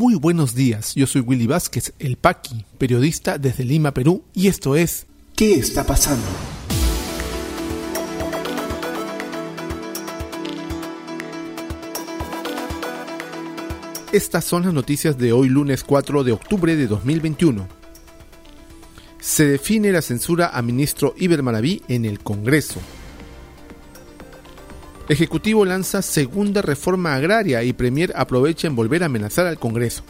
Muy buenos días, yo soy Willy Vázquez, el Paqui, periodista desde Lima, Perú, y esto es ¿Qué está pasando? Estas son las noticias de hoy lunes 4 de octubre de 2021. Se define la censura a ministro Iber Maraví en el Congreso. Ejecutivo lanza segunda reforma agraria y Premier aprovecha en volver a amenazar al Congreso.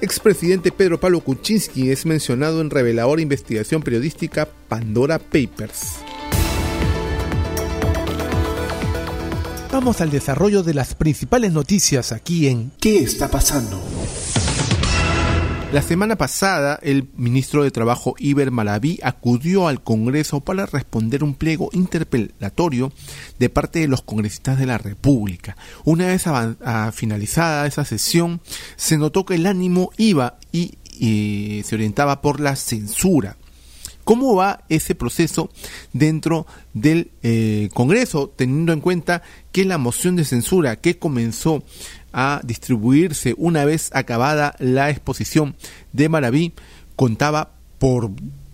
Expresidente Pedro Pablo Kuczynski es mencionado en reveladora investigación periodística Pandora Papers. Vamos al desarrollo de las principales noticias aquí en ¿Qué está pasando? La semana pasada, el ministro de Trabajo Iber Malaví acudió al Congreso para responder un pliego interpelatorio de parte de los congresistas de la República. Una vez finalizada esa sesión, se notó que el ánimo iba y, se orientaba por la censura. ¿Cómo va ese proceso dentro del eh, Congreso, teniendo en cuenta que la moción de censura que comenzó a distribuirse una vez acabada la exposición de Maraví contaba por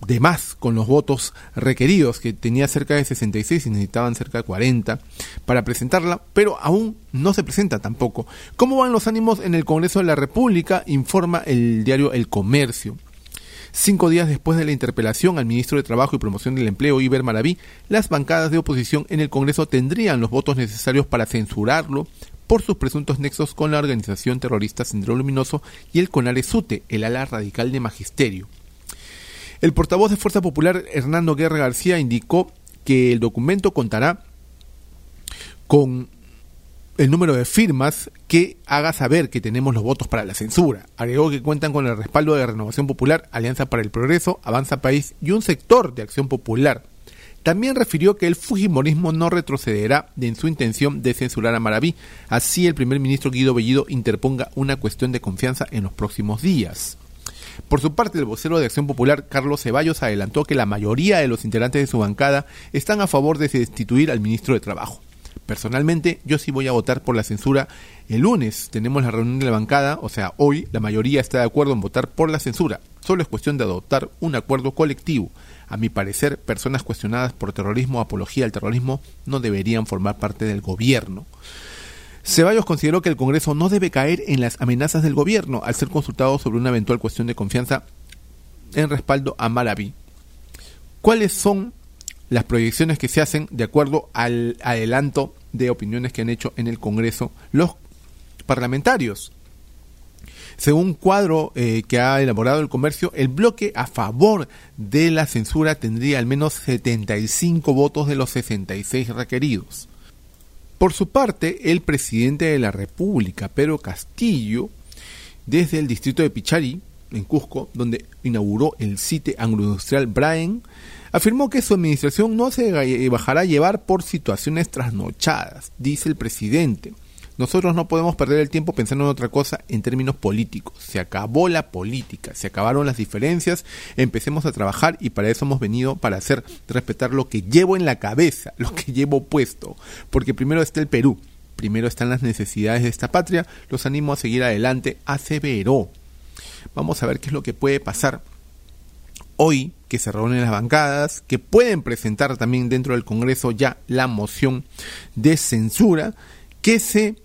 demás con los votos requeridos, que tenía cerca de 66 y necesitaban cerca de 40 para presentarla, pero aún no se presenta tampoco. ¿Cómo van los ánimos en el Congreso de la República? Informa el diario El Comercio. Cinco días después de la interpelación al ministro de Trabajo y Promoción del Empleo, Iber Maraví, las bancadas de oposición en el Congreso tendrían los votos necesarios para censurarlo por sus presuntos nexos con la organización terrorista Sendero Luminoso y el Conare Sute, el ala radical de Magisterio. El portavoz de Fuerza Popular, Hernando Guerra García, indicó que el documento contará con el número de firmas que haga saber que tenemos los votos para la censura. Agregó que cuentan con el respaldo de Renovación Popular, Alianza para el Progreso, Avanza País y un sector de Acción Popular. También refirió que el Fujimorismo no retrocederá en su intención de censurar a Maraví. Así el primer ministro Guido Bellido interponga una cuestión de confianza en los próximos días. Por su parte, el vocero de Acción Popular, Carlos Ceballos, adelantó que la mayoría de los integrantes de su bancada están a favor de destituir al ministro de Trabajo. Personalmente, yo sí voy a votar por la censura. El lunes tenemos la reunión de la bancada, o sea, hoy la mayoría está de acuerdo en votar por la censura. Solo es cuestión de adoptar un acuerdo colectivo. A mi parecer, personas cuestionadas por terrorismo o apología al terrorismo no deberían formar parte del gobierno. Ceballos consideró que el Congreso no debe caer en las amenazas del gobierno al ser consultado sobre una eventual cuestión de confianza en respaldo a Malaví. ¿Cuáles son las proyecciones que se hacen de acuerdo al adelanto de opiniones que han hecho en el Congreso los parlamentarios? Según cuadro eh, que ha elaborado el comercio, el bloque a favor de la censura tendría al menos 75 votos de los 66 requeridos. Por su parte, el presidente de la República, Pedro Castillo, desde el distrito de Pichari, en Cusco, donde inauguró el sitio agroindustrial Brain, afirmó que su administración no se bajará a llevar por situaciones trasnochadas, dice el presidente. Nosotros no podemos perder el tiempo pensando en otra cosa en términos políticos. Se acabó la política, se acabaron las diferencias, empecemos a trabajar y para eso hemos venido para hacer respetar lo que llevo en la cabeza, lo que llevo puesto. Porque primero está el Perú, primero están las necesidades de esta patria, los animo a seguir adelante, aseveró. Vamos a ver qué es lo que puede pasar hoy que se reúnen las bancadas, que pueden presentar también dentro del Congreso ya la moción de censura que se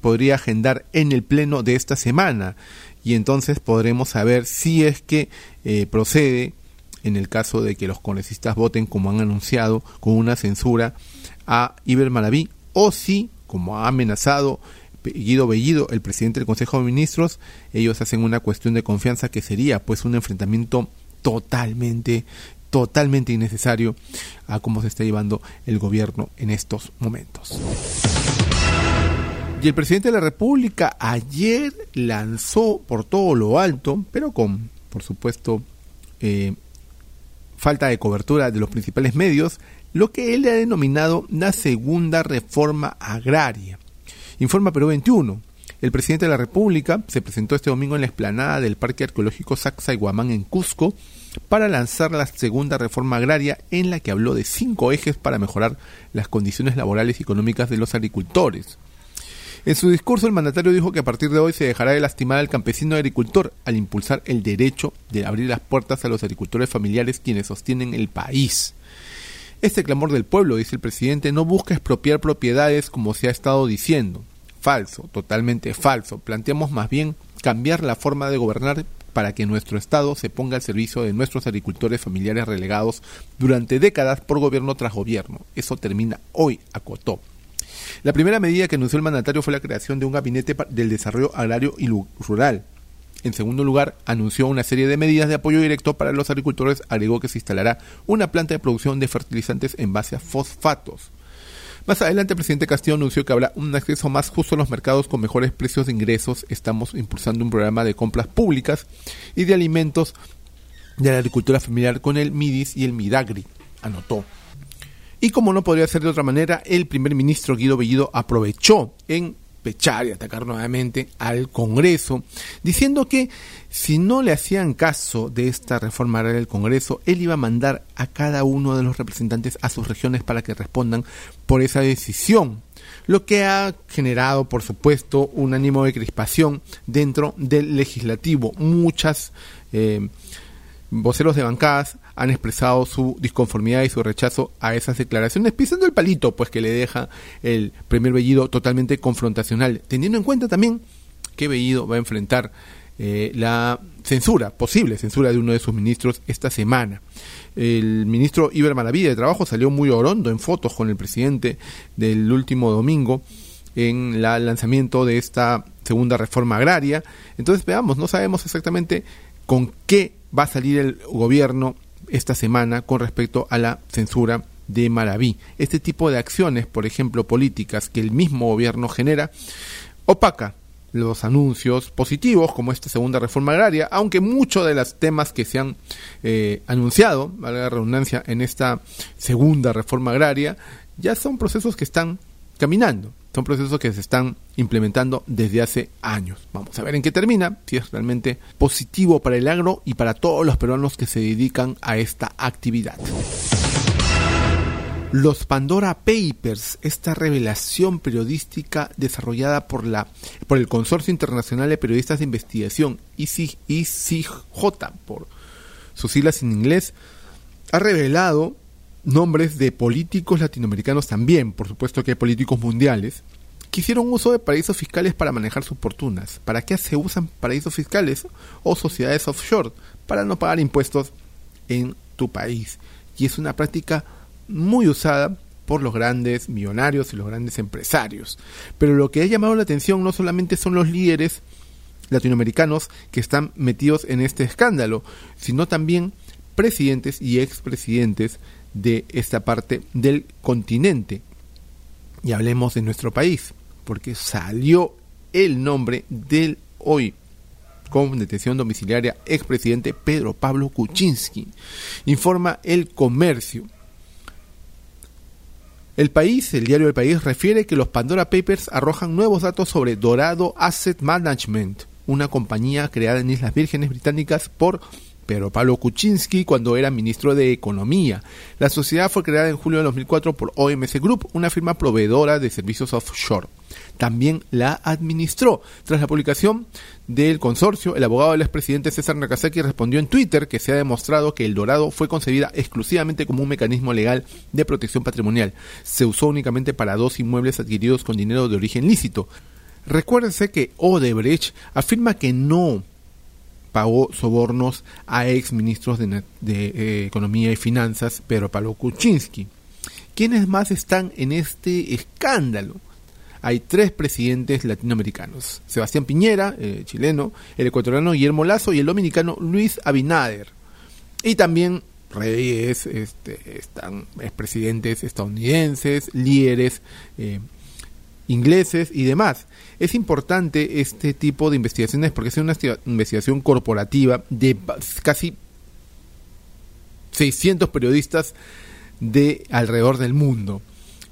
podría agendar en el pleno de esta semana. Y entonces podremos saber si es que eh, procede en el caso de que los congresistas voten como han anunciado con una censura a Iber Malaví o si como ha amenazado Guido Bellido, el presidente del Consejo de Ministros, ellos hacen una cuestión de confianza que sería pues un enfrentamiento totalmente totalmente innecesario a cómo se está llevando el gobierno en estos momentos. Y el presidente de la República ayer lanzó por todo lo alto, pero con, por supuesto, eh, falta de cobertura de los principales medios, lo que él ha denominado la segunda reforma agraria. Informa Perú 21. El presidente de la República se presentó este domingo en la explanada del Parque Arqueológico Guamán en Cusco para lanzar la segunda reforma agraria en la que habló de cinco ejes para mejorar las condiciones laborales y económicas de los agricultores. En su discurso, el mandatario dijo que a partir de hoy se dejará de lastimar al campesino agricultor al impulsar el derecho de abrir las puertas a los agricultores familiares quienes sostienen el país. Este clamor del pueblo, dice el presidente, no busca expropiar propiedades como se ha estado diciendo. Falso, totalmente falso. Planteamos más bien cambiar la forma de gobernar para que nuestro Estado se ponga al servicio de nuestros agricultores familiares relegados durante décadas por gobierno tras gobierno. Eso termina hoy, acotó. La primera medida que anunció el mandatario fue la creación de un gabinete del desarrollo agrario y rural. En segundo lugar, anunció una serie de medidas de apoyo directo para los agricultores. Agregó que se instalará una planta de producción de fertilizantes en base a fosfatos. Más adelante, el presidente Castillo anunció que habrá un acceso más justo a los mercados con mejores precios de ingresos. Estamos impulsando un programa de compras públicas y de alimentos de la agricultura familiar con el MIDIS y el MIDAGRI, anotó. Y como no podría ser de otra manera, el primer ministro Guido Bellido aprovechó en y atacar nuevamente al Congreso, diciendo que si no le hacían caso de esta reforma agraria del Congreso, él iba a mandar a cada uno de los representantes a sus regiones para que respondan por esa decisión, lo que ha generado, por supuesto, un ánimo de crispación dentro del legislativo. Muchas eh, voceros de bancadas han expresado su disconformidad y su rechazo a esas declaraciones, pisando el palito, pues que le deja el primer Bellido totalmente confrontacional, teniendo en cuenta también que Bellido va a enfrentar eh, la censura, posible censura de uno de sus ministros esta semana. El ministro Iber Maravilla de Trabajo salió muy orondo en fotos con el presidente del último domingo en el lanzamiento de esta segunda reforma agraria. Entonces veamos, no sabemos exactamente con qué va a salir el gobierno esta semana con respecto a la censura de Maraví. Este tipo de acciones, por ejemplo, políticas que el mismo gobierno genera, opaca los anuncios positivos como esta segunda reforma agraria, aunque muchos de los temas que se han eh, anunciado, valga la redundancia, en esta segunda reforma agraria, ya son procesos que están caminando. Son procesos que se están implementando desde hace años. Vamos a ver en qué termina, si es realmente positivo para el agro y para todos los peruanos que se dedican a esta actividad. Los Pandora Papers, esta revelación periodística desarrollada por, la, por el Consorcio Internacional de Periodistas de Investigación, ICJ, por sus siglas en inglés, ha revelado nombres de políticos latinoamericanos también, por supuesto que hay políticos mundiales, que hicieron uso de paraísos fiscales para manejar sus fortunas. ¿Para qué se usan paraísos fiscales o sociedades offshore? Para no pagar impuestos en tu país. Y es una práctica muy usada por los grandes millonarios y los grandes empresarios. Pero lo que ha llamado la atención no solamente son los líderes latinoamericanos que están metidos en este escándalo, sino también presidentes y expresidentes de esta parte del continente. Y hablemos de nuestro país, porque salió el nombre del hoy con detención domiciliaria expresidente Pedro Pablo Kuczynski. Informa el comercio. El país, el diario del país, refiere que los Pandora Papers arrojan nuevos datos sobre Dorado Asset Management, una compañía creada en Islas Vírgenes Británicas por Pedro Pablo Kuczynski cuando era ministro de Economía. La sociedad fue creada en julio de 2004 por OMC Group, una firma proveedora de servicios offshore. También la administró. Tras la publicación del consorcio, el abogado del expresidente César Nakazaki respondió en Twitter que se ha demostrado que el Dorado fue concebida exclusivamente como un mecanismo legal de protección patrimonial. Se usó únicamente para dos inmuebles adquiridos con dinero de origen lícito. Recuérdense que Odebrecht afirma que no pagó sobornos a ex ministros de, eh, Economía y Finanzas, Pedro Pablo Kuczynski. ¿Quiénes más están en este escándalo? Hay tres presidentes latinoamericanos: Sebastián Piñera, eh, chileno, el ecuatoriano Guillermo Lazo y el dominicano Luis Abinader. Y también reyes, este, están expresidentes estadounidenses, líderes eh, ingleses y demás. Es importante este tipo de investigaciones porque es una investigación corporativa de casi 600 periodistas de alrededor del mundo.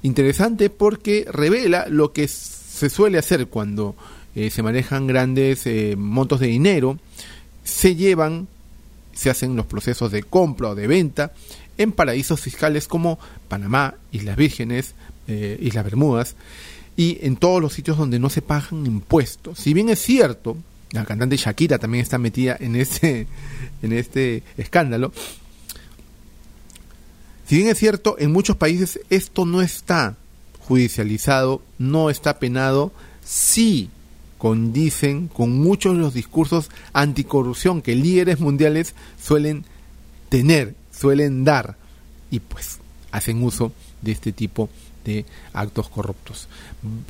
Interesante porque revela lo que se suele hacer cuando eh, se manejan grandes eh, montos de dinero, se llevan, se hacen los procesos de compra o de venta en paraísos fiscales como Panamá, Islas Vírgenes, eh, Islas Bermudas, y en todos los sitios donde no se pagan impuestos. Si bien es cierto, la cantante Shakira también está metida en este, en este escándalo, si bien es cierto, en muchos países esto no está judicializado, no está penado, sí condicen con muchos de los discursos anticorrupción que líderes mundiales suelen tener, suelen dar y pues hacen uso de este tipo de actos corruptos.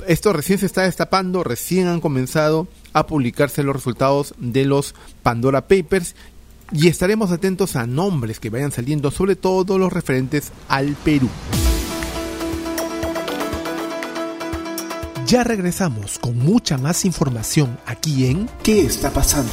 Esto recién se está destapando, recién han comenzado a publicarse los resultados de los Pandora Papers y estaremos atentos a nombres que vayan saliendo, sobre todo los referentes al Perú. Ya regresamos con mucha más información aquí en ¿Qué está pasando?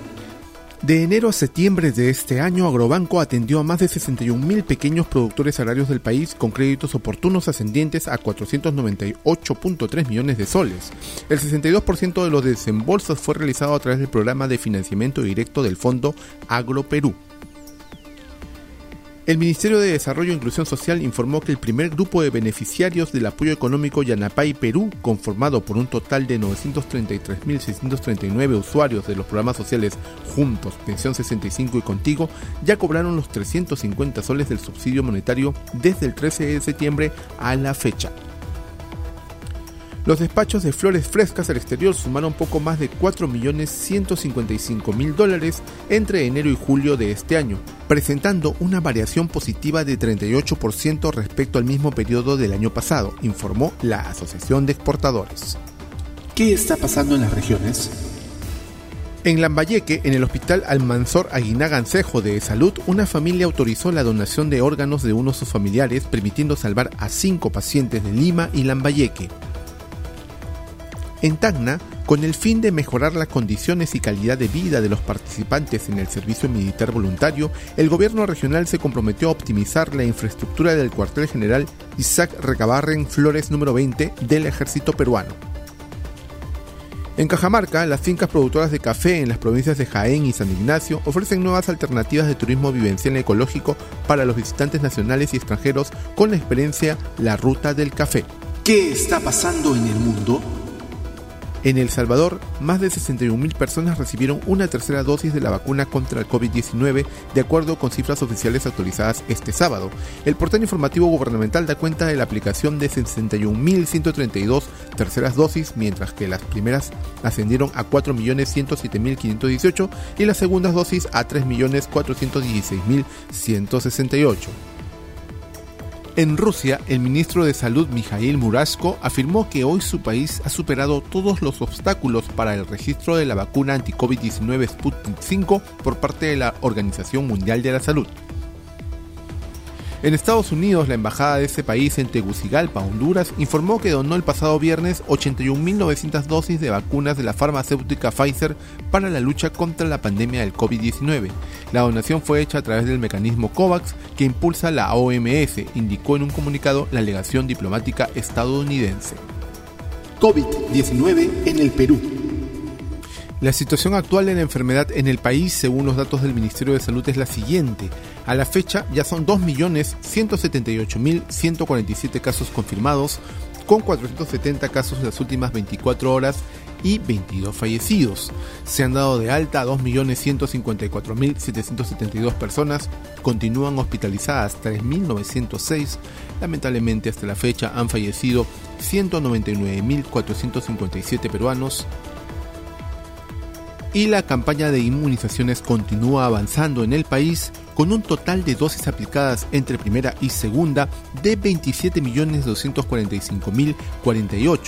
De enero a septiembre de este año, Agrobanco atendió a más de 61.000 pequeños productores agrarios del país con créditos oportunos ascendientes a 498.3 millones de soles. El 62% de los desembolsos fue realizado a través del programa de financiamiento directo del Fondo Agro Perú. El Ministerio de Desarrollo e Inclusión Social informó que el primer grupo de beneficiarios del apoyo económico Yanapay Perú, conformado por un total de 933.639 usuarios de los programas sociales Juntos, Pensión 65 y Contigo, ya cobraron los 350 soles del subsidio monetario desde el 13 de septiembre a la fecha. Los despachos de flores frescas al exterior sumaron poco más de 4.155.000 dólares entre enero y julio de este año, presentando una variación positiva de 38% respecto al mismo periodo del año pasado, informó la Asociación de Exportadores. ¿Qué está pasando en las regiones? En Lambayeque, en el hospital Almanzor Aguinaga Ancejo de Salud, una familia autorizó la donación de órganos de uno de sus familiares, permitiendo salvar a cinco pacientes de Lima y Lambayeque. En Tacna, con el fin de mejorar las condiciones y calidad de vida de los participantes en el servicio militar voluntario, el gobierno regional se comprometió a optimizar la infraestructura del cuartel general Isaac Recabarren Flores número 20 del ejército peruano. En Cajamarca, las fincas productoras de café en las provincias de Jaén y San Ignacio ofrecen nuevas alternativas de turismo vivencial ecológico para los visitantes nacionales y extranjeros con la experiencia La Ruta del Café. ¿Qué está pasando en el mundo? En El Salvador, más de 61.000 personas recibieron una tercera dosis de la vacuna contra el COVID-19, de acuerdo con cifras oficiales actualizadas este sábado. El portal informativo gubernamental da cuenta de la aplicación de 61.132 terceras dosis, mientras que las primeras ascendieron a 4.107.518 y las segundas dosis a 3.416.168. En Rusia, el ministro de Salud Mikhail Murashko afirmó que hoy su país ha superado todos los obstáculos para el registro de la vacuna anti-COVID-19 Sputnik 5 por parte de la Organización Mundial de la Salud. En Estados Unidos, la embajada de ese país en Tegucigalpa, Honduras, informó que donó el pasado viernes 81.900 dosis de vacunas de la farmacéutica Pfizer para la lucha contra la pandemia del COVID-19. La donación fue hecha a través del mecanismo COVAX que impulsa la OMS, indicó en un comunicado la legación diplomática estadounidense. COVID-19 en el Perú. La situación actual de la enfermedad en el país, según los datos del Ministerio de Salud, es la siguiente. A la fecha ya son 2.178.147 casos confirmados, con 470 casos en las últimas 24 horas y 22 fallecidos. Se han dado de alta a 2.154.772 personas, continúan hospitalizadas 3.906, lamentablemente hasta la fecha han fallecido 199.457 peruanos, y la campaña de inmunizaciones continúa avanzando en el país con un total de dosis aplicadas entre primera y segunda de 27.245.048,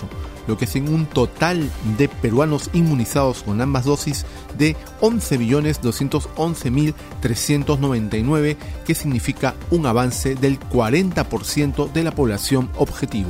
lo que es en un total de peruanos inmunizados con ambas dosis de 11.211.399, que significa un avance del 40% de la población objetivo.